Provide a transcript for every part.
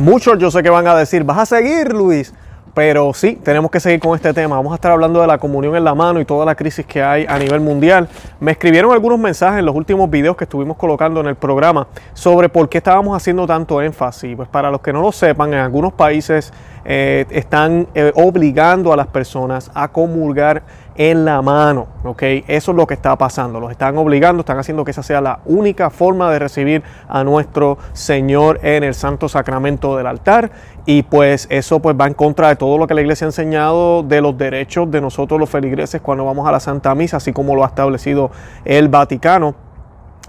Muchos yo sé que van a decir, vas a seguir Luis, pero sí, tenemos que seguir con este tema. Vamos a estar hablando de la comunión en la mano y toda la crisis que hay a nivel mundial. Me escribieron algunos mensajes en los últimos videos que estuvimos colocando en el programa sobre por qué estábamos haciendo tanto énfasis. Pues para los que no lo sepan, en algunos países eh, están eh, obligando a las personas a comulgar en la mano, ¿ok? Eso es lo que está pasando, los están obligando, están haciendo que esa sea la única forma de recibir a nuestro Señor en el santo sacramento del altar. Y pues eso pues va en contra de todo lo que la iglesia ha enseñado de los derechos de nosotros los feligreses cuando vamos a la Santa Misa, así como lo ha establecido el Vaticano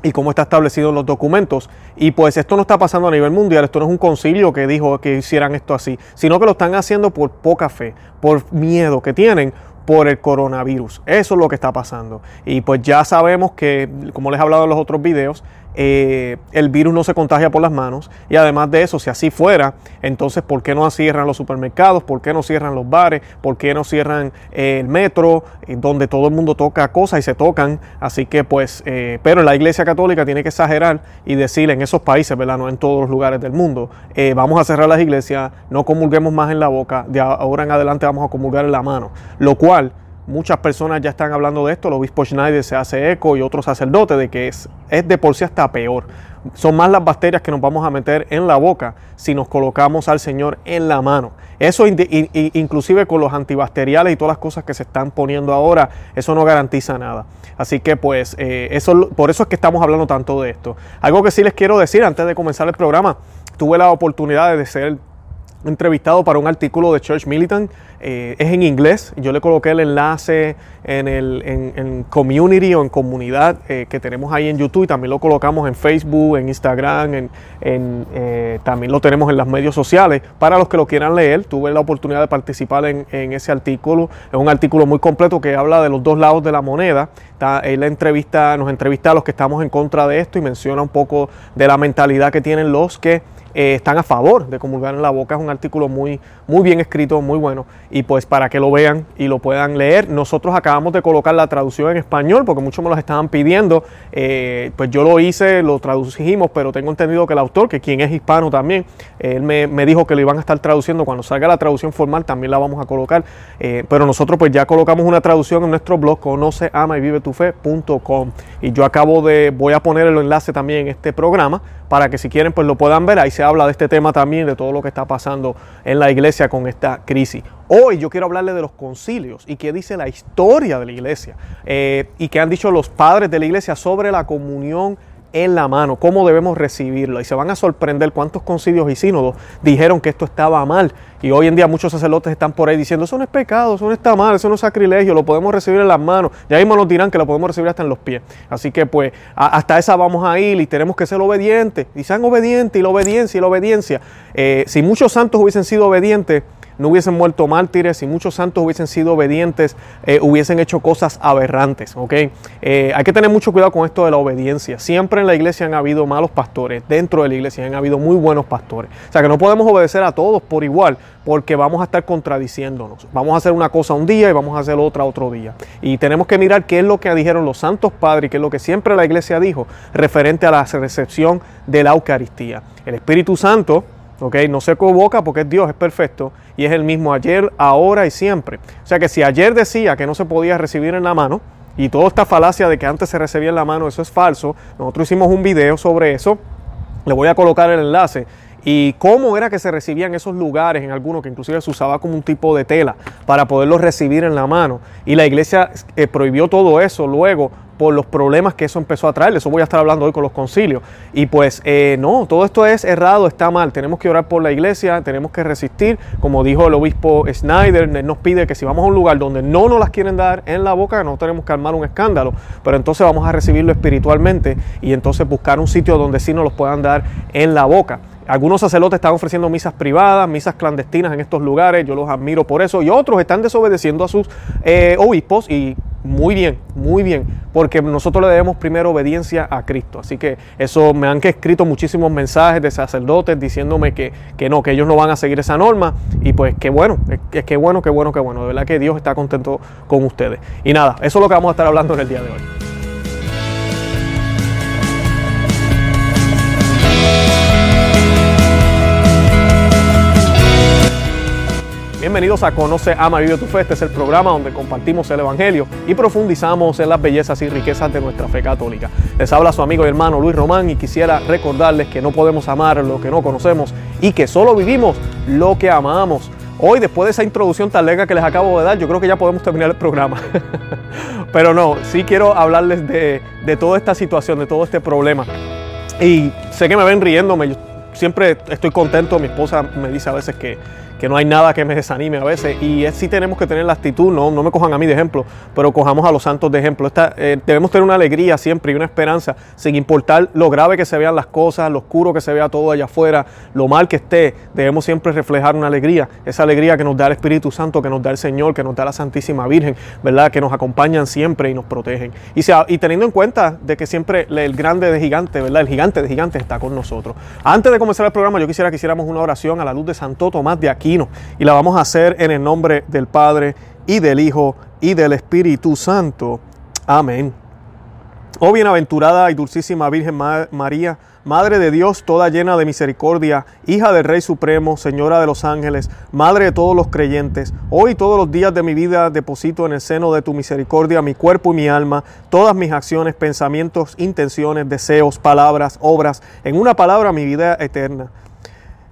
y cómo está establecido en los documentos. Y pues esto no está pasando a nivel mundial, esto no es un concilio que dijo que hicieran esto así, sino que lo están haciendo por poca fe, por miedo que tienen por el coronavirus. Eso es lo que está pasando. Y pues ya sabemos que, como les he hablado en los otros videos, eh, el virus no se contagia por las manos y además de eso, si así fuera, entonces ¿por qué no cierran los supermercados? ¿Por qué no cierran los bares? ¿Por qué no cierran eh, el metro? Eh, donde todo el mundo toca cosas y se tocan. Así que pues, pero la Iglesia Católica tiene que exagerar y decir en esos países, ¿verdad? No en todos los lugares del mundo, vamos a cerrar las iglesias, no comulguemos más en la boca, de ahora en adelante vamos a comulgar en la mano. Lo cual Muchas personas ya están hablando de esto, el obispo Schneider se hace eco y otros sacerdotes de que es, es de por sí hasta peor. Son más las bacterias que nos vamos a meter en la boca si nos colocamos al Señor en la mano. Eso inclusive con los antibacteriales y todas las cosas que se están poniendo ahora, eso no garantiza nada. Así que pues eh, eso, por eso es que estamos hablando tanto de esto. Algo que sí les quiero decir antes de comenzar el programa, tuve la oportunidad de ser entrevistado para un artículo de Church Militant. Eh, es en inglés. Yo le coloqué el enlace en el en, community o en comunidad eh, que tenemos ahí en YouTube y también lo colocamos en Facebook, en Instagram, en, eh, también lo tenemos en los medios sociales. Para los que lo quieran leer, tuve la oportunidad de participar en, ese artículo. Es un artículo muy completo que habla de los dos lados de la moneda. él entrevista, nos entrevista a los que estamos en contra de esto y menciona un poco de la mentalidad que tienen los que eh, están a favor de comulgar en la boca. Es un artículo muy, muy bien escrito, muy bueno. Y pues para que lo vean y lo puedan leer, nosotros acabamos de colocar la traducción en español porque muchos me lo estaban pidiendo. Eh, pues yo lo hice, lo traducimos, pero tengo entendido que el autor, que quien es hispano también, él me, dijo que lo iban a estar traduciendo. Cuando salga la traducción formal también la vamos a colocar. Eh, pero nosotros pues ya colocamos una traducción en nuestro blog conoce, ama y vive tu fe.com. Y yo acabo de, voy a poner el enlace también en este programa para que si quieren pues lo puedan ver. Ahí se habla de este tema también, de todo lo que está pasando en la iglesia con esta crisis. Hoy yo quiero hablarle de los concilios y qué dice la historia de la iglesia eh, y qué han dicho los padres de la iglesia sobre la comunión en la mano, cómo debemos recibirlo. Y se van a sorprender cuántos concilios y sínodos dijeron que esto estaba mal. Y hoy en día muchos sacerdotes están por ahí diciendo, eso no es pecado, eso no está mal, eso no es sacrilegio, lo podemos recibir en las manos. Ya mismo nos dirán que lo podemos recibir hasta en los pies. Así que pues hasta esa vamos a ir y tenemos que ser obedientes. Y sean obedientes y la obediencia y la obediencia. Eh, si muchos santos hubiesen sido obedientes, no hubiesen muerto mártires, y muchos santos hubiesen sido obedientes, eh, hubiesen hecho cosas aberrantes. ¿ok? Eh, hay que tener mucho cuidado con esto de la obediencia. Siempre en la iglesia han habido malos pastores, dentro de la iglesia han habido muy buenos pastores. O sea que no podemos obedecer a todos por igual, porque vamos a estar contradiciéndonos. Vamos a hacer una cosa un día y vamos a hacer otra otro día. Y tenemos que mirar qué es lo que dijeron los santos padres, qué es lo que siempre la iglesia dijo referente a la recepción de la Eucaristía. El Espíritu Santo no se equivoca porque Dios, es perfecto y es el mismo ayer, ahora y siempre. O sea que si ayer decía que no se podía recibir en la mano y toda esta falacia de que antes se recibía en la mano, eso es falso. Nosotros hicimos un video sobre eso. Le voy a colocar el enlace y cómo era que se recibían esos lugares en algunos que inclusive se usaba como un tipo de tela para poderlos recibir en la mano. Y la iglesia eh, prohibió todo eso luego por los problemas que eso empezó a traer. eso voy a estar hablando hoy con los concilios. Y pues eh, no, todo esto es errado, está mal. Tenemos que orar por la iglesia, tenemos que resistir. Como dijo el obispo Snyder, nos pide que si vamos a un lugar donde no nos las quieren dar en la boca, no tenemos que armar un escándalo. Pero entonces vamos a recibirlo espiritualmente y entonces buscar un sitio donde sí nos los puedan dar en la boca. Algunos sacerdotes están ofreciendo misas privadas, misas clandestinas en estos lugares, yo los admiro por eso, y otros están desobedeciendo a sus eh, obispos y muy bien, muy bien, porque nosotros le debemos primero obediencia a Cristo. Así que eso me han escrito muchísimos mensajes de sacerdotes diciéndome que, que no, que ellos no van a seguir esa norma. Y pues qué bueno, es que bueno, qué bueno, qué bueno. De verdad que Dios está contento con ustedes. Y nada, eso es lo que vamos a estar hablando en el día de hoy. Bienvenidos a Conoce, Ama, Vive tu Fe. Este es el programa donde compartimos el Evangelio y profundizamos en las bellezas y riquezas de nuestra fe católica. Les habla su amigo y hermano Luis Román y quisiera recordarles que no podemos amar lo que no conocemos y que solo vivimos lo que amamos. Hoy, después de esa introducción tan larga que les acabo de dar, yo creo que ya podemos terminar el programa. Pero no, sí quiero hablarles de, de toda esta situación, de todo este problema. Y sé que me ven riéndome, siempre estoy contento. Mi esposa me dice a veces que, que no hay nada que me desanime a veces. Y es, sí tenemos que tener la actitud, no, no me cojan a mí de ejemplo, pero cojamos a los santos de ejemplo. Esta, eh, debemos tener una alegría siempre y una esperanza, sin importar lo grave que se vean las cosas, lo oscuro que se vea todo allá afuera, lo mal que esté, debemos siempre reflejar una alegría, esa alegría que nos da el Espíritu Santo, que nos da el Señor, que nos da la Santísima Virgen, ¿verdad? Que nos acompañan siempre y nos protegen. Y, sea, y teniendo en cuenta de que siempre el grande de gigante, ¿verdad? El gigante de gigantes está con nosotros. Antes de comenzar el programa, yo quisiera que hiciéramos una oración a la luz de Santo Tomás de aquí y la vamos a hacer en el nombre del Padre y del Hijo y del Espíritu Santo. Amén. Oh bienaventurada y dulcísima Virgen María, Madre de Dios, toda llena de misericordia, hija del Rey Supremo, Señora de los ángeles, Madre de todos los creyentes, hoy todos los días de mi vida deposito en el seno de tu misericordia mi cuerpo y mi alma, todas mis acciones, pensamientos, intenciones, deseos, palabras, obras, en una palabra mi vida eterna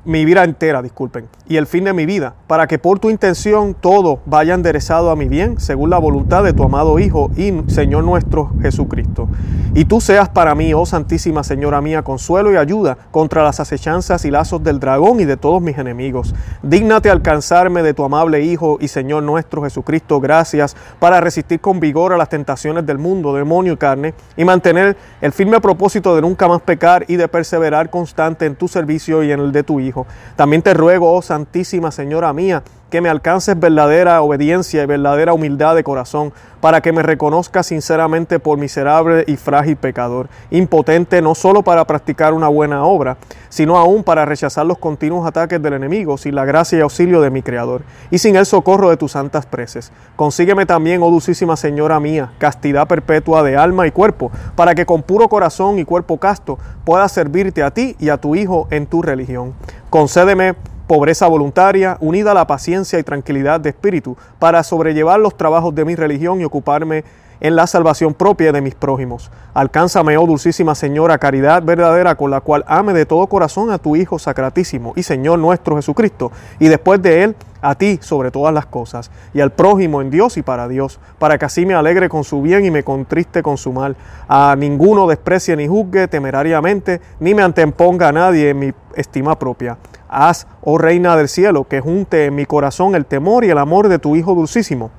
mi vida entera, disculpen, y el fin de mi vida, para que por tu intención todo vaya enderezado a mi bien, según la voluntad de tu amado Hijo y Señor nuestro Jesucristo. Y tú seas para mí, oh Santísima Señora mía, consuelo y ayuda contra las acechanzas y lazos del dragón y de todos mis enemigos. Dígnate alcanzarme de tu amable Hijo y Señor nuestro Jesucristo, gracias, para resistir con vigor a las tentaciones del mundo, demonio y carne, y mantener el firme propósito de nunca más pecar y de perseverar constante en tu servicio y en el de tu Hijo también te ruego, oh Santísima Señora mía, que me alcances verdadera obediencia y verdadera humildad de corazón, para que me reconozca sinceramente por miserable y frágil pecador, impotente no solo para practicar una buena obra, sino aún para rechazar los continuos ataques del enemigo, sin la gracia y auxilio de mi Creador, y sin el socorro de tus santas preces. Consígueme también, oh dulcísima Señora mía, castidad perpetua de alma y cuerpo, para que con puro corazón y cuerpo casto pueda servirte a ti y a tu Hijo en tu religión. Concédeme pobreza voluntaria, unida a la paciencia y tranquilidad de espíritu, para sobrellevar los trabajos de mi religión y ocuparme en la salvación propia de mis prójimos. Alcánzame, oh dulcísima Señora, caridad verdadera con la cual ame de todo corazón a tu Hijo Sacratísimo y Señor nuestro Jesucristo, y después de Él a ti sobre todas las cosas, y al prójimo en Dios y para Dios, para que así me alegre con su bien y me contriste con su mal. A ninguno desprecie ni juzgue temerariamente, ni me anteponga a nadie en mi estima propia. Haz, oh Reina del cielo, que junte en mi corazón el temor y el amor de tu Hijo dulcísimo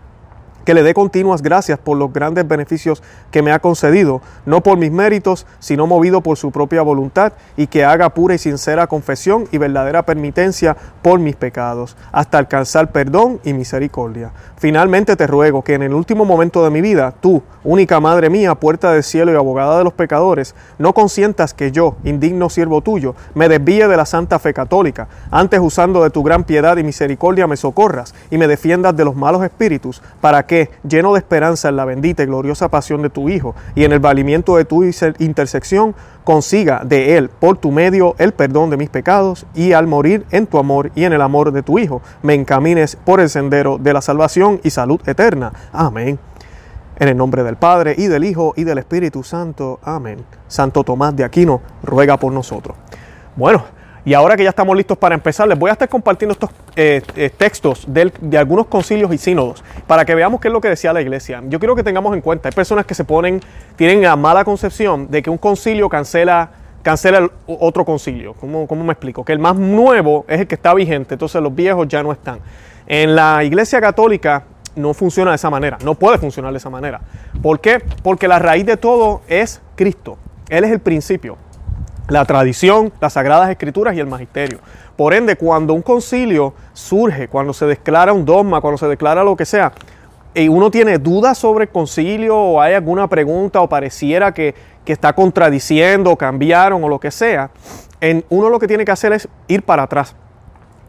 que le dé continuas gracias por los grandes beneficios que me ha concedido, no por mis méritos, sino movido por su propia voluntad, y que haga pura y sincera confesión y verdadera permitencia por mis pecados, hasta alcanzar perdón y misericordia. Finalmente te ruego que en el último momento de mi vida, tú, única Madre mía, puerta del cielo y abogada de los pecadores, no consientas que yo, indigno siervo tuyo, me desvíe de la santa fe católica, antes usando de tu gran piedad y misericordia me socorras y me defiendas de los malos espíritus, para que, lleno de esperanza en la bendita y gloriosa pasión de tu Hijo y en el valimiento de tu intersección, consiga de Él por tu medio el perdón de mis pecados y al morir en tu amor y en el amor de tu Hijo, me encamines por el sendero de la salvación y salud eterna. Amén. En el nombre del Padre y del Hijo y del Espíritu Santo. Amén. Santo Tomás de Aquino, ruega por nosotros. Bueno, y ahora que ya estamos listos para empezar, les voy a estar compartiendo estos eh, eh, textos de algunos concilios y sínodos para que veamos qué es lo que decía la iglesia. Yo quiero que tengamos en cuenta, hay personas que se ponen, tienen la mala concepción de que un concilio cancela, cancela otro concilio. ¿Cómo, ¿Cómo me explico? Que el más nuevo es el que está vigente, entonces los viejos ya no están. En la iglesia católica no funciona de esa manera, no puede funcionar de esa manera. ¿Por qué? Porque la raíz de todo es Cristo. Él es el principio la tradición, las sagradas escrituras y el magisterio. Por ende, cuando un concilio surge, cuando se declara un dogma, cuando se declara lo que sea, y uno tiene dudas sobre el concilio o hay alguna pregunta o pareciera que, que está contradiciendo cambiaron o lo que sea, en, uno lo que tiene que hacer es ir para atrás.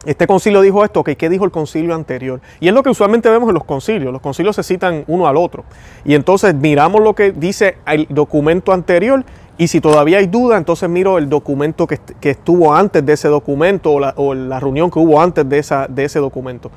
Este concilio dijo esto, ¿qué dijo el concilio anterior? Y es lo que usualmente vemos en los concilios. Los concilios se citan uno al otro. Y entonces miramos lo que dice el documento anterior y si todavía hay duda, entonces miro el documento que, estuvo antes de ese documento o la, reunión que hubo antes de, esa, de ese documento.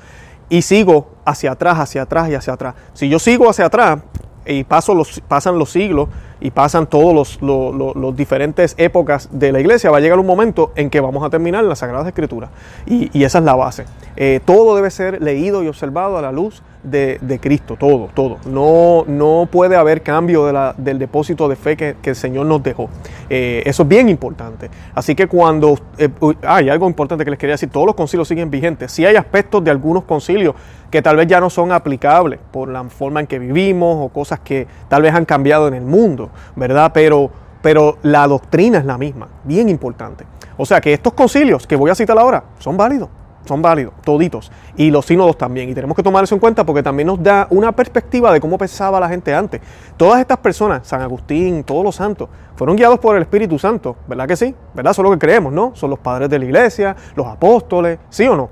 y sigo hacia atrás, hacia atrás y hacia atrás. Si yo sigo hacia atrás y paso los, pasan los siglos y pasan todas los, diferentes épocas de la iglesia, va a llegar un momento en que vamos a terminar las Sagradas Escrituras. Y, esa es la base. Eh, todo debe ser leído y observado a la luz de, Cristo, todo, todo. No, no puede haber cambio del depósito de fe que, el Señor nos dejó. Eh, eso es bien importante. Así que cuando eh, hay algo importante que les quería decir, todos los concilios siguen vigentes. Sí hay aspectos de algunos concilios que tal vez ya no son aplicables por la forma en que vivimos o cosas que tal vez han cambiado en el mundo, ¿verdad? Pero, pero la doctrina es la misma, bien importante. O sea que estos concilios que voy a citar ahora son válidos son válidos, toditos, y los sínodos también. Y tenemos que tomar eso en cuenta porque también nos da una perspectiva de cómo pensaba la gente antes. Todas estas personas, San Agustín, todos los santos, fueron guiados por el Espíritu Santo, ¿verdad que sí? ¿Verdad? Eso es lo que creemos, ¿no? Son los padres de la iglesia, los apóstoles, ¿sí o no?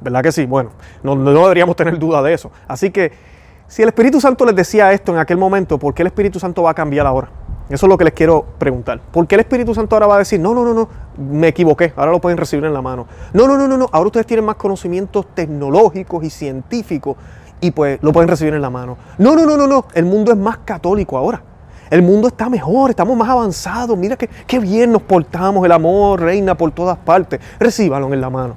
¿Verdad que sí? Bueno, no, no deberíamos tener duda de eso. Así que, si el Espíritu Santo les decía esto en aquel momento, ¿por qué el Espíritu Santo va a cambiar ahora? Eso es lo que les quiero preguntar. ¿Por qué el Espíritu Santo ahora va a decir, no, no, no, no, me equivoqué, ahora lo pueden recibir en la mano? No, no, no, no, no, ahora ustedes tienen más conocimientos tecnológicos y científicos y pues lo pueden recibir en la mano. No, no, no, no, no, el mundo es más católico ahora. El mundo está mejor, estamos más avanzados. Mira que, qué bien nos portamos, el amor reina por todas partes. Recíbalo en la mano.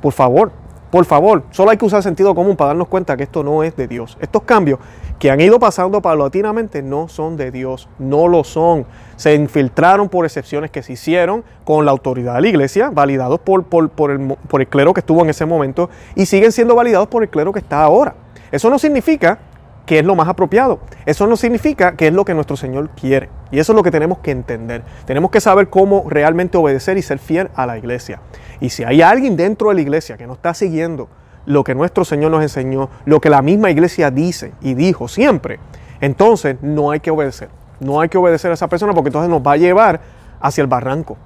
Por favor, por favor, solo hay que usar sentido común para darnos cuenta que esto no es de Dios. Estos cambios que han ido pasando paulatinamente no son de Dios, no lo son. Se infiltraron por excepciones que se hicieron con la autoridad de la iglesia, validados por, por, el, por el clero que estuvo en ese momento y siguen siendo validados por el clero que está ahora. Eso no significa que es lo más apropiado. Eso no significa que es lo que nuestro Señor quiere. Y eso es lo que tenemos que entender. Tenemos que saber cómo realmente obedecer y ser fiel a la iglesia. Y si hay alguien dentro de la iglesia que no está siguiendo lo que nuestro Señor nos enseñó, lo que la misma iglesia dice y dijo siempre, entonces no hay que obedecer. No hay que obedecer a esa persona porque entonces nos va a llevar hacia el barranco.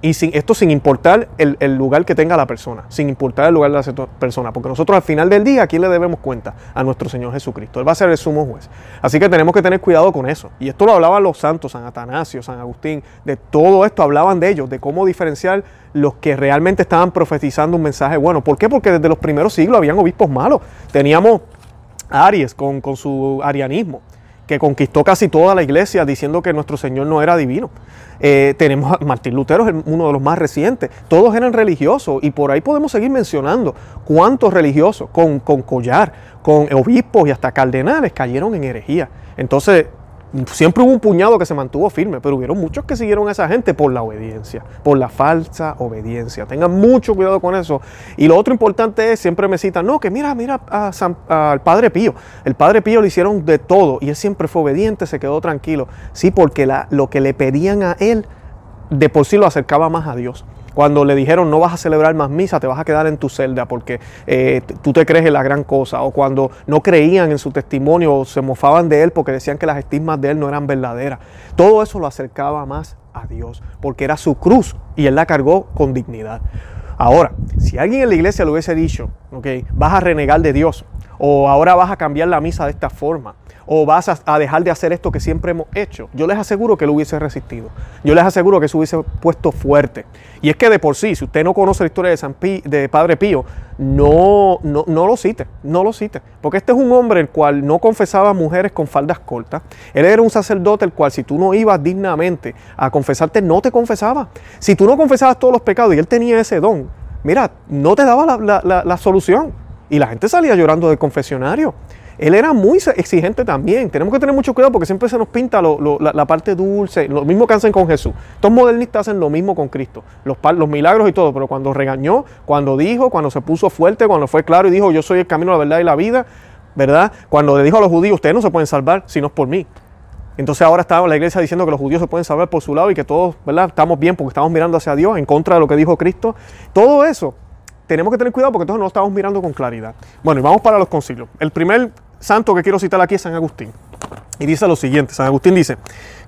Y sin, esto sin importar el, lugar que tenga la persona, sin importar el lugar de la persona, porque nosotros al final del día, ¿a quién le debemos cuenta? A nuestro Señor Jesucristo. Él va a ser el sumo juez. Así que tenemos que tener cuidado con eso. Y esto lo hablaban los santos, San Atanasio, San Agustín, de todo esto hablaban de ellos, de cómo diferenciar los que realmente estaban profetizando un mensaje bueno. ¿Por qué? Porque desde los primeros siglos habían obispos malos. Teníamos Aries con, con su arianismo que conquistó casi toda la iglesia diciendo que nuestro Señor no era divino. Eh, tenemos a Martín Lutero, uno de los más recientes. Todos eran religiosos y por ahí podemos seguir mencionando cuántos religiosos con, con collar, con obispos y hasta cardenales cayeron en herejía. Entonces, Siempre hubo un puñado que se mantuvo firme, pero hubieron muchos que siguieron a esa gente por la obediencia, por la falsa obediencia. Tengan mucho cuidado con eso. Y lo otro importante es, siempre me citan, no, que mira, mira al Padre Pío. El Padre Pío le hicieron de todo y él siempre fue obediente, se quedó tranquilo. Sí, porque la, lo que le pedían a él de por sí lo acercaba más a Dios cuando le dijeron no vas a celebrar más misa, te vas a quedar en tu celda porque eh, tú te crees en la gran cosa, o cuando no creían en su testimonio o se mofaban de él porque decían que las estigmas de él no eran verdaderas. Todo eso lo acercaba más a Dios, porque era su cruz y él la cargó con dignidad. Ahora, si alguien en la iglesia le hubiese dicho, ok, vas a renegar de Dios, o ahora vas a cambiar la misa de esta forma, o vas a, dejar de hacer esto que siempre hemos hecho. Yo les aseguro que lo hubiese resistido. Yo les aseguro que se hubiese puesto fuerte. Y es que de por sí, si usted no conoce la historia de, San de Padre Pío, no, no, no lo cite, no lo cite. Porque este es un hombre el cual no confesaba mujeres con faldas cortas. Él era un sacerdote el cual si tú no ibas dignamente a confesarte, no te confesaba. Si tú no confesabas todos los pecados y él tenía ese don, mira, no te daba la, la solución. Y la gente salía llorando del confesionario. Él era muy exigente también. Tenemos que tener mucho cuidado porque siempre se nos pinta la, parte dulce, lo mismo que hacen con Jesús. Estos modernistas hacen lo mismo con Cristo, los, los milagros y todo, pero cuando regañó, cuando dijo, cuando se puso fuerte, cuando fue claro y dijo, yo soy el camino, la verdad y la vida, ¿verdad? Cuando le dijo a los judíos, ustedes no se pueden salvar si no es por mí. Entonces ahora está la iglesia diciendo que los judíos se pueden salvar por su lado y que todos, ¿verdad? Estamos bien porque estamos mirando hacia Dios en contra de lo que dijo Cristo. Todo eso tenemos que tener cuidado porque entonces no estamos mirando con claridad. Bueno, y vamos para los concilios. El primer santo que quiero citar aquí es San Agustín. Y dice lo siguiente, San Agustín dice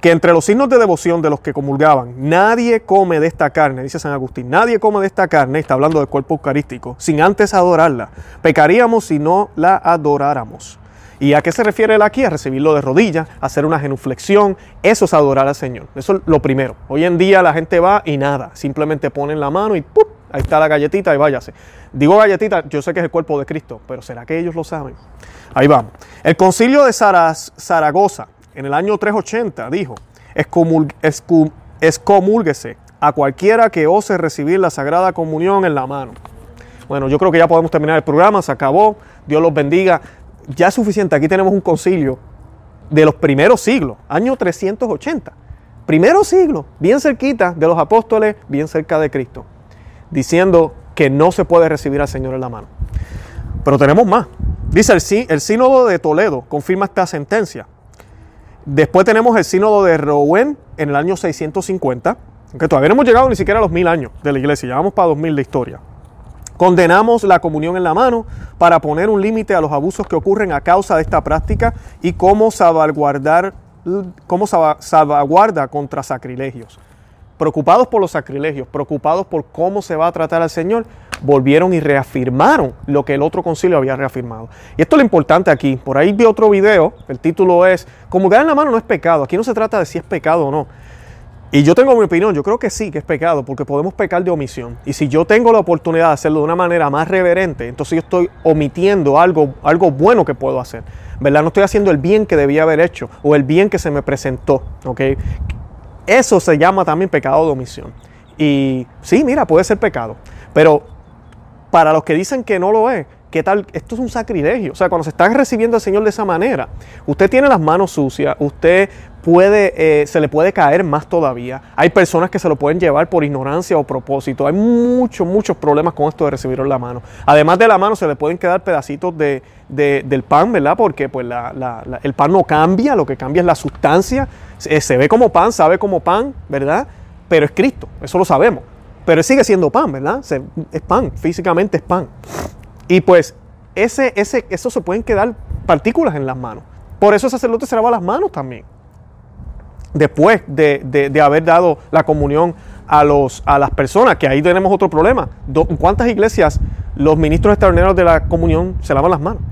que entre los signos de devoción de los que comulgaban, nadie come de esta carne, dice San Agustín, nadie come de esta carne, está hablando del cuerpo eucarístico, sin antes adorarla. Pecaríamos si no la adoráramos. ¿Y a qué se refiere él aquí? A recibirlo de rodillas, hacer una genuflexión. Eso es adorar al Señor. Eso es lo primero. Hoy en día la gente va y nada, simplemente ponen la mano y ¡pum! Ahí está la galletita y váyase. Digo galletita, yo sé que es el cuerpo de Cristo, pero ¿será que ellos lo saben? Ahí vamos. El concilio de Zaragoza en el año 380 dijo, excomúlguese a cualquiera que ose recibir la Sagrada Comunión en la mano. Bueno, yo creo que ya podemos terminar el programa, se acabó, Dios los bendiga. Ya es suficiente, aquí tenemos un concilio de los primeros siglos, año 380. Primero siglo, bien cerquita de los apóstoles, bien cerca de Cristo, diciendo que no se puede recibir al Señor en la mano. Pero tenemos más. Dice el, el sínodo de Toledo, confirma esta sentencia. Después tenemos el sínodo de Rouen en el año 650, que todavía no hemos llegado ni siquiera a los mil años de la iglesia, ya vamos para 2000 de historia. Condenamos la comunión en la mano para poner un límite a los abusos que ocurren a causa de esta práctica y cómo salvaguardar, cómo salvaguarda contra sacrilegios. Preocupados por los sacrilegios, preocupados por cómo se va a tratar al Señor, volvieron y reafirmaron lo que el otro concilio había reafirmado. Y esto es lo importante aquí. Por ahí vi otro video, el título es, comulgar en la mano no es pecado. Aquí no se trata de si es pecado o no. Y yo tengo mi opinión, yo creo que sí, que es pecado, porque podemos pecar de omisión. Y si yo tengo la oportunidad de hacerlo de una manera más reverente, entonces yo estoy omitiendo algo, algo bueno que puedo hacer. ¿Verdad? No estoy haciendo el bien que debía haber hecho o el bien que se me presentó. ¿ok? Eso se llama también pecado de omisión. Y sí, mira, puede ser pecado. Pero para los que dicen que no lo es, ¿qué tal? Esto es un sacrilegio. O sea, cuando se está recibiendo al Señor de esa manera, usted tiene las manos sucias, usted puede, eh, se le puede caer más todavía. Hay personas que se lo pueden llevar por ignorancia o propósito. Hay muchos, muchos problemas con esto de recibirlo en la mano. Además de la mano, se le pueden quedar pedacitos de, del pan, ¿verdad? Porque pues el pan no cambia, lo que cambia es la sustancia. Se, ve como pan, sabe como pan, ¿verdad? Pero es Cristo, eso lo sabemos. Pero sigue siendo pan, ¿verdad? es pan, físicamente es pan. Y pues ese, eso se pueden quedar partículas en las manos. Por eso el sacerdote se lava las manos también después de, haber dado la comunión a, los, a las personas, que ahí tenemos otro problema. ¿En cuántas iglesias los ministros extraordinarios de la comunión se lavan las manos?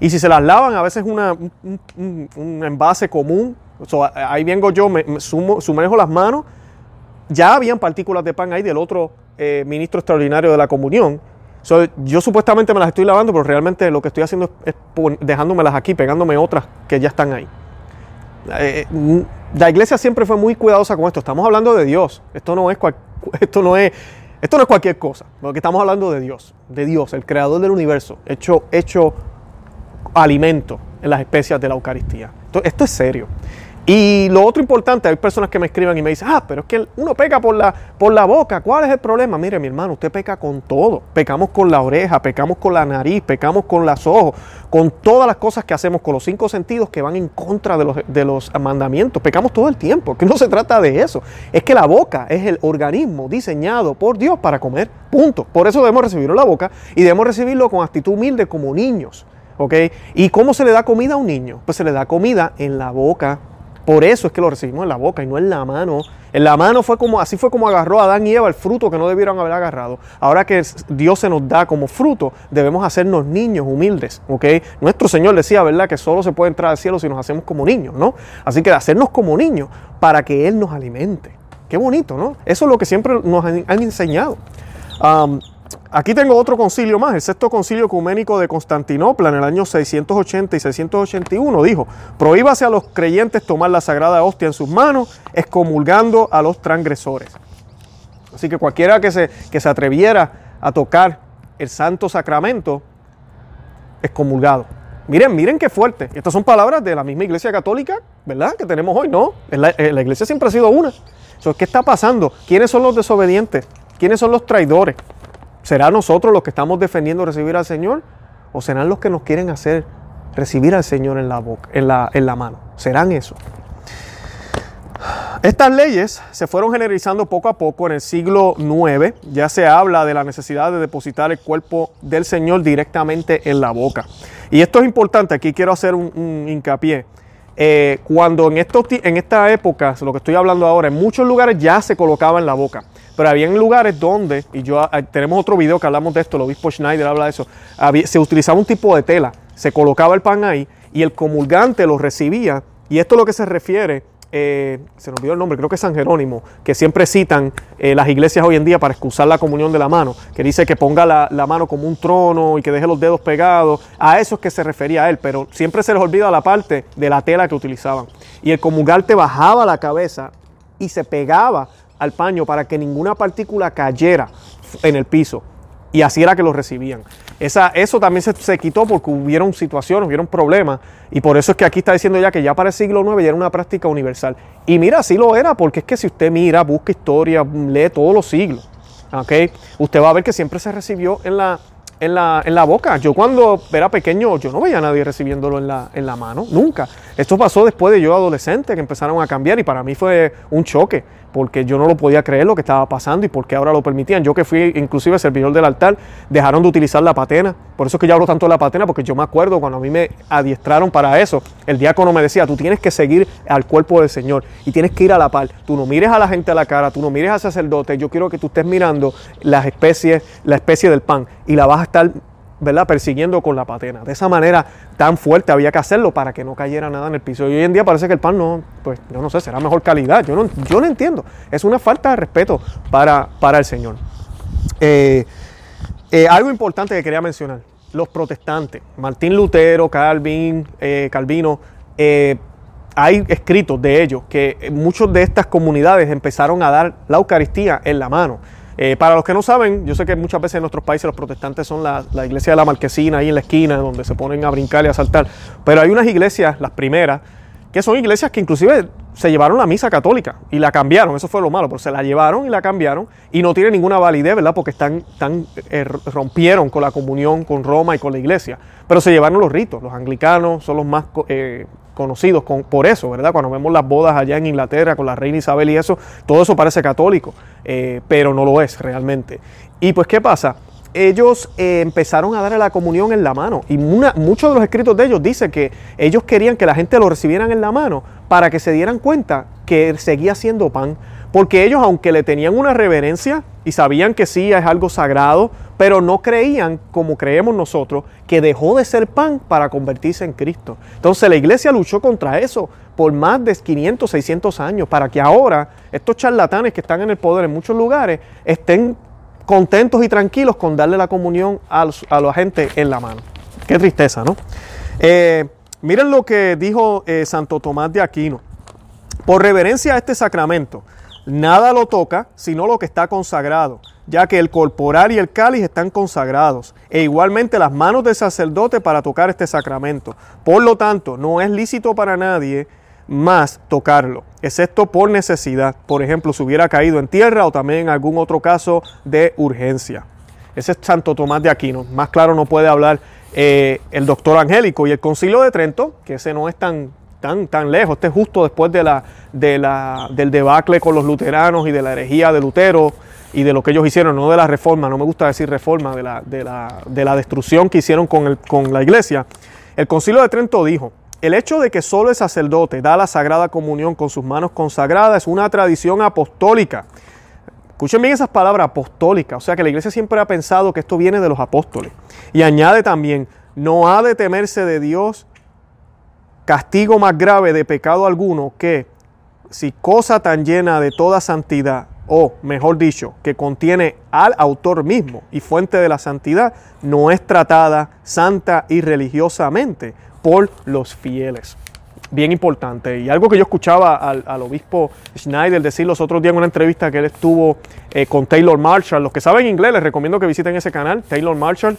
Y si se las lavan, a veces una, un, envase común, ahí vengo yo, me, sumo, sumerjo las manos, ya habían partículas de pan ahí del otro eh, ministro extraordinario de la comunión. yo supuestamente me las estoy lavando, pero realmente lo que estoy haciendo es, es dejándomelas aquí, pegándome otras que ya están ahí. Eh, la iglesia siempre fue muy cuidadosa con esto. Estamos hablando de Dios. Esto no es, esto no es, esto no es cualquier cosa. Porque estamos hablando de Dios, de Dios, el creador del universo, hecho, hecho alimento en las especias de la Eucaristía. esto es serio. Y lo otro importante, hay personas que me escriben y me dicen, ah, pero es que uno peca por la, por la boca, ¿cuál es el problema? Mire, mi hermano, usted peca con todo. Pecamos con la oreja, pecamos con la nariz, pecamos con los ojos, con todas las cosas que hacemos, con los cinco sentidos que van en contra de los, de los mandamientos. Pecamos todo el tiempo, que no se trata de eso. Es que la boca es el organismo diseñado por Dios para comer, punto. Por eso debemos recibirlo en la boca y debemos recibirlo con actitud humilde como niños. ¿ok? ¿Y cómo se le da comida a un niño? Pues se le da comida en la boca por eso es que lo recibimos en la boca y no en la mano. En la mano fue como, así fue como agarró a Adán y Eva el fruto que no debieron haber agarrado. Ahora que Dios se nos da como fruto, debemos hacernos niños humildes, ¿ok? Nuestro Señor decía, ¿verdad? Que solo se puede entrar al cielo si nos hacemos como niños, ¿no? Así que hacernos como niños para que Él nos alimente. Qué bonito, ¿no? Eso es lo que siempre nos han, enseñado. Aquí tengo otro concilio más, el sexto concilio ecuménico de Constantinopla en el año 680 y 681 dijo, prohíbase a los creyentes tomar la sagrada hostia en sus manos, excomulgando a los transgresores. Así que cualquiera que se, que se atreviera a tocar el santo sacramento, excomulgado. Miren, miren qué fuerte. Estas son palabras de la misma iglesia católica, ¿verdad? Que tenemos hoy, ¿no? La, eh, la iglesia siempre ha sido una. ¿Qué está pasando? ¿Quiénes son los desobedientes? ¿Quiénes son los traidores? ¿Será nosotros los que estamos defendiendo recibir al Señor? ¿O serán los que nos quieren hacer recibir al Señor en la, boca, en la, en la mano? ¿Serán eso? Estas leyes se fueron generalizando poco a poco en el siglo IX. Ya se habla de la necesidad de depositar el cuerpo del Señor directamente en la boca. Y esto es importante, aquí quiero hacer un, hincapié. Eh, cuando en, estos, en esta época, lo que estoy hablando ahora, en muchos lugares ya se colocaba en la boca. Pero había lugares donde, y yo ah, tenemos otro video que hablamos de esto, el obispo Schneider habla de eso, se utilizaba un tipo de tela, se colocaba el pan ahí y el comulgante lo recibía. Y esto es lo que se refiere eh, se nos olvidó el nombre, creo que es San Jerónimo, que siempre citan eh, las iglesias hoy en día para excusar la comunión de la mano, que dice que ponga la, la, mano como un trono y que deje los dedos pegados. A eso es que se refería a él, pero siempre se les olvida la parte de la tela que utilizaban. Y el comulgante bajaba la cabeza y se pegaba al paño para que ninguna partícula cayera en el piso. Y así era que lo recibían. Esa, eso también se, quitó porque hubieron situaciones, hubieron problemas. Y por eso es que aquí está diciendo ya que ya para el siglo IX ya era una práctica universal. Y mira, así lo era, porque es que si usted mira, busca historia, lee todos los siglos, ¿okay? usted va a ver que siempre se recibió en la, en la, en la boca. Yo cuando era pequeño, yo no veía a nadie recibiéndolo en la, en la mano, nunca. Esto pasó después de yo adolescente, que empezaron a cambiar y para mí fue un choque porque yo no lo podía creer lo que estaba pasando y porque ahora lo permitían. Yo que fui inclusive servidor del altar, dejaron de utilizar la patena. Por eso es que yo hablo tanto de la patena, porque yo me acuerdo cuando a mí me adiestraron para eso, el diácono me decía, tú tienes que seguir al cuerpo del Señor y tienes que ir a la par. Tú no mires a la gente a la cara, tú no mires al sacerdote, yo quiero que tú estés mirando las especies, la especie del pan y la vas a estar ¿verdad? persiguiendo con la patena. De esa manera tan fuerte había que hacerlo para que no cayera nada en el piso. Y hoy en día parece que el pan no, pues yo no sé, será mejor calidad. Yo no, yo no entiendo. Es una falta de respeto para, para el Señor. Eh, eh, algo importante que quería mencionar. Los protestantes, Martín Lutero, Calvin, eh, Calvino, hay escritos de ellos que muchas de estas comunidades empezaron a dar la Eucaristía en la mano. Eh, para los que no saben, yo sé que muchas veces en nuestros países los protestantes son la, iglesia de la marquesina ahí en la esquina, donde se ponen a brincar y a saltar. Pero hay unas iglesias, las primeras, que son iglesias que inclusive se llevaron la misa católica y la cambiaron, eso fue lo malo, pero se la llevaron y la cambiaron y no tiene ninguna validez, ¿verdad? Porque están, eh, rompieron con la comunión con Roma y con la iglesia, pero se llevaron los ritos, los anglicanos son los más eh, conocidos por eso, ¿verdad? Cuando vemos las bodas allá en Inglaterra con la reina Isabel y eso, todo eso parece católico, eh, pero no lo es realmente. Y pues, ¿qué pasa? Ellos eh, empezaron a darle la comunión en la mano y muchos de los escritos de ellos dicen que ellos querían que la gente lo recibieran en la mano para que se dieran cuenta que seguía siendo pan. Porque ellos, aunque le tenían una reverencia y sabían que sí es algo sagrado, pero no creían, como creemos nosotros, que dejó de ser pan para convertirse en Cristo. Entonces la iglesia luchó contra eso por más de 500, 600 años, para que ahora estos charlatanes que están en el poder en muchos lugares estén contentos y tranquilos con darle la comunión a, la gente en la mano. Qué tristeza, ¿no? Eh, miren lo que dijo eh, Santo Tomás de Aquino. Por reverencia a este sacramento, nada lo toca sino lo que está consagrado, ya que el corporal y el cáliz están consagrados, e igualmente las manos del sacerdote para tocar este sacramento. Por lo tanto, no es lícito para nadie más tocarlo, excepto por necesidad, por ejemplo, si hubiera caído en tierra o también en algún otro caso de urgencia. Ese es Santo Tomás de Aquino, más claro no puede hablar eh, el doctor Angélico y el concilio de Trento, que ese no es tan tan, tan lejos. Este es justo después de la, de la, del debacle con los luteranos y de la herejía de Lutero y de lo que ellos hicieron, no de la reforma, no me gusta decir reforma, de la, de la, de la destrucción que hicieron con, el, con la iglesia. El concilio de Trento dijo, el hecho de que solo el sacerdote da la sagrada comunión con sus manos consagradas es una tradición apostólica. Escuchen bien esas palabras, apostólica. O sea que la iglesia siempre ha pensado que esto viene de los apóstoles. Y añade también, no ha de temerse de Dios castigo más grave de pecado alguno que si cosa tan llena de toda santidad, o mejor dicho, que contiene al autor mismo y fuente de la santidad, no es tratada santa y religiosamente por los fieles. Bien importante. Y algo que yo escuchaba al, obispo Schneider decir los otros días en una entrevista que él estuvo eh, con Taylor Marshall. Los que saben inglés les recomiendo que visiten ese canal, Taylor Marshall,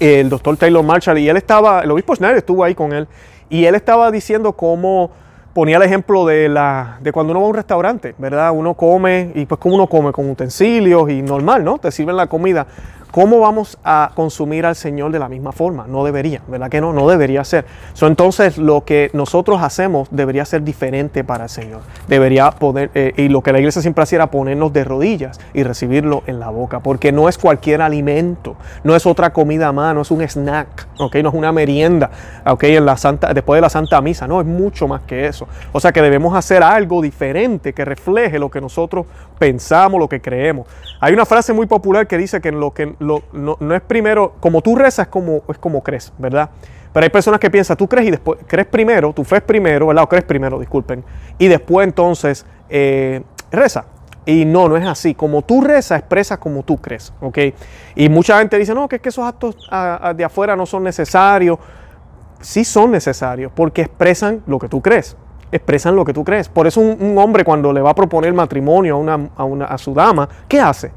el doctor Taylor Marshall. Y él estaba, el obispo Schneider estuvo ahí con él y él estaba diciendo cómo ponía el ejemplo de, la, de cuando uno va a un restaurante, ¿verdad? Uno come y pues como uno come con utensilios y normal, ¿no? Te sirven la comida. ¿Cómo vamos a consumir al Señor de la misma forma? No debería, ¿verdad que no? No debería ser. entonces, lo que nosotros hacemos debería ser diferente para el Señor. Debería poder, eh, y lo que la iglesia siempre hacía era ponernos de rodillas y recibirlo en la boca, porque no es cualquier alimento, no es otra comida más, no es un snack, ¿ok? No es una merienda, ¿ok? En la santa, después de la Santa Misa, no, es mucho más que eso. O sea que debemos hacer algo diferente que refleje lo que nosotros pensamos, lo que creemos. Hay una frase muy popular que dice que en lo que no, es primero, como tú rezas, como, es como crees, ¿verdad? Pero hay personas que piensan, tú crees y después, crees primero, tu fe primero, ¿verdad? O crees primero, disculpen. Y después entonces eh, reza. Y no, no es así. Como tú rezas, expresas como tú crees, ¿ok? Y mucha gente dice, no, que es que esos actos de afuera no son necesarios. Sí son necesarios, porque expresan lo que tú crees. Expresan lo que tú crees. Por eso un, hombre cuando le va a proponer matrimonio a, una, a, una, a su dama, ¿qué hace?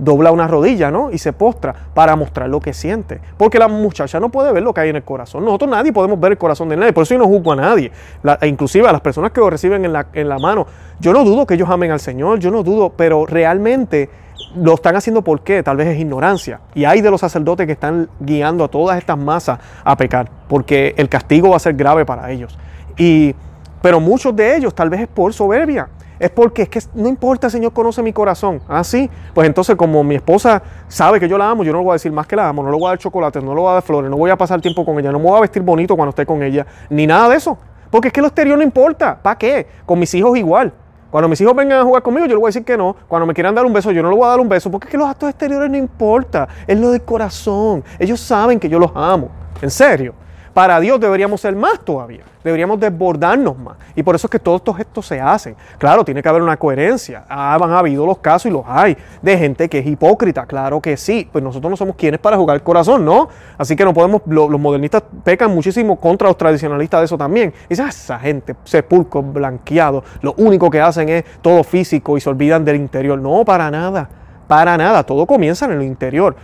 Dobla una rodilla, ¿no? Y se postra para mostrar lo que siente. Porque la muchacha no puede ver lo que hay en el corazón. Nosotros nadie podemos ver el corazón de nadie. Por eso yo no juzgo a nadie. E inclusive a las personas que lo reciben en la, en la mano. Yo no dudo que ellos amen al Señor. Yo no dudo, pero realmente lo están haciendo por qué? Tal vez es ignorancia. Y hay de los sacerdotes que están guiando a todas estas masas a pecar. Porque el castigo va a ser grave para ellos. Y, pero muchos de ellos tal vez es por soberbia es porque es que no importa, el Señor conoce mi corazón. Ah, sí. Pues entonces, como mi esposa sabe que yo la amo, yo no le voy a decir más que la amo, no le voy a dar chocolate, no le voy a dar flores, no voy a pasar tiempo con ella, no me voy a vestir bonito cuando esté con ella, ni nada de eso. Porque es que lo exterior no importa. ¿Para qué? Con mis hijos igual. Cuando mis hijos vengan a jugar conmigo, yo le voy a decir que no. Cuando me quieran dar un beso, yo no le voy a dar un beso. Porque es que los actos exteriores no importa. Es lo del corazón. Ellos saben que yo los amo. En serio. Para Dios deberíamos ser más todavía, deberíamos desbordarnos más. Y por eso es que todos estos gestos se hacen. Claro, tiene que haber una coherencia. Ah, han habido los casos y los hay de gente que es hipócrita, claro que sí. Pues nosotros no somos quienes para jugar el corazón, ¿no? Así que no podemos, los modernistas pecan muchísimo contra los tradicionalistas de eso también. Y dicen, ah, esa gente, sepulcros, blanqueados, lo único que hacen es todo físico y se olvidan del interior. No, para nada, para nada, todo comienza en el interior.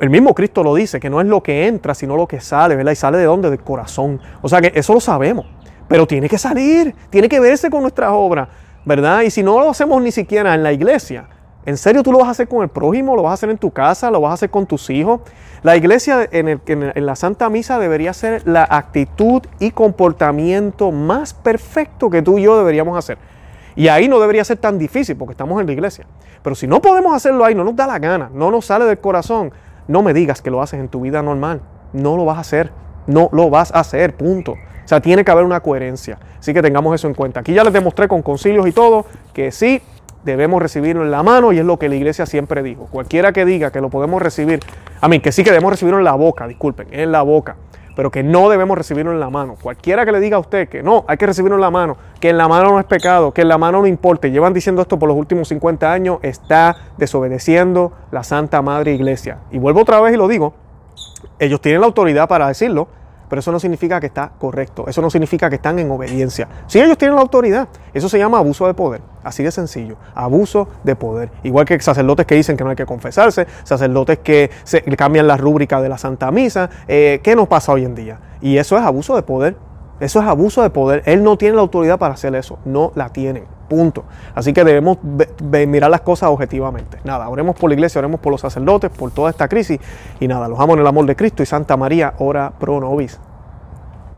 El mismo Cristo lo dice, que no es lo que entra, sino lo que sale, ¿verdad? Y sale de dónde? Del corazón. O sea que eso lo sabemos, pero tiene que salir, tiene que verse con nuestras obras, ¿verdad? Y si no lo hacemos ni siquiera en la iglesia, ¿en serio tú lo vas a hacer con el prójimo? ¿Lo vas a hacer en tu casa? ¿Lo vas a hacer con tus hijos? La iglesia en, en la Santa Misa debería ser la actitud y comportamiento más perfecto que tú y yo deberíamos hacer. Y ahí no debería ser tan difícil porque estamos en la iglesia. Pero si no podemos hacerlo ahí, no nos da la gana, no nos sale del corazón, no me digas que lo haces en tu vida normal. No lo vas a hacer. No lo vas a hacer, punto. O sea, tiene que haber una coherencia. Así que tengamos eso en cuenta. Aquí ya les demostré con concilios y todo que sí, debemos recibirlo en la mano y es lo que la iglesia siempre dijo. Cualquiera que diga que lo podemos recibir, a mí que sí que debemos recibirlo en la boca, disculpen, en la boca, pero que no debemos recibirlo en la mano. Cualquiera que le diga a usted que no, hay que recibirlo en la mano, que en la mano no es pecado, que en la mano no importa, llevan diciendo esto por los últimos 50 años, está desobedeciendo la Santa Madre Iglesia. Y vuelvo otra vez y lo digo, ellos tienen la autoridad para decirlo, pero eso no significa que está correcto, eso no significa que están en obediencia. Si ellos tienen la autoridad, eso se llama abuso de poder, así de sencillo, abuso de poder. Igual que sacerdotes que dicen que no hay que confesarse, sacerdotes que se cambian la rúbrica de la Santa Misa, eh, ¿qué nos pasa hoy en día? Y eso es abuso de poder, eso es abuso de poder. Él no tiene la autoridad para hacer eso, no la tienen. Punto. Así que debemos mirar las cosas objetivamente. Nada, oremos por la iglesia, oremos por los sacerdotes, por toda esta crisis. Y nada, los amo en el amor de Cristo y Santa María, ora pro nobis.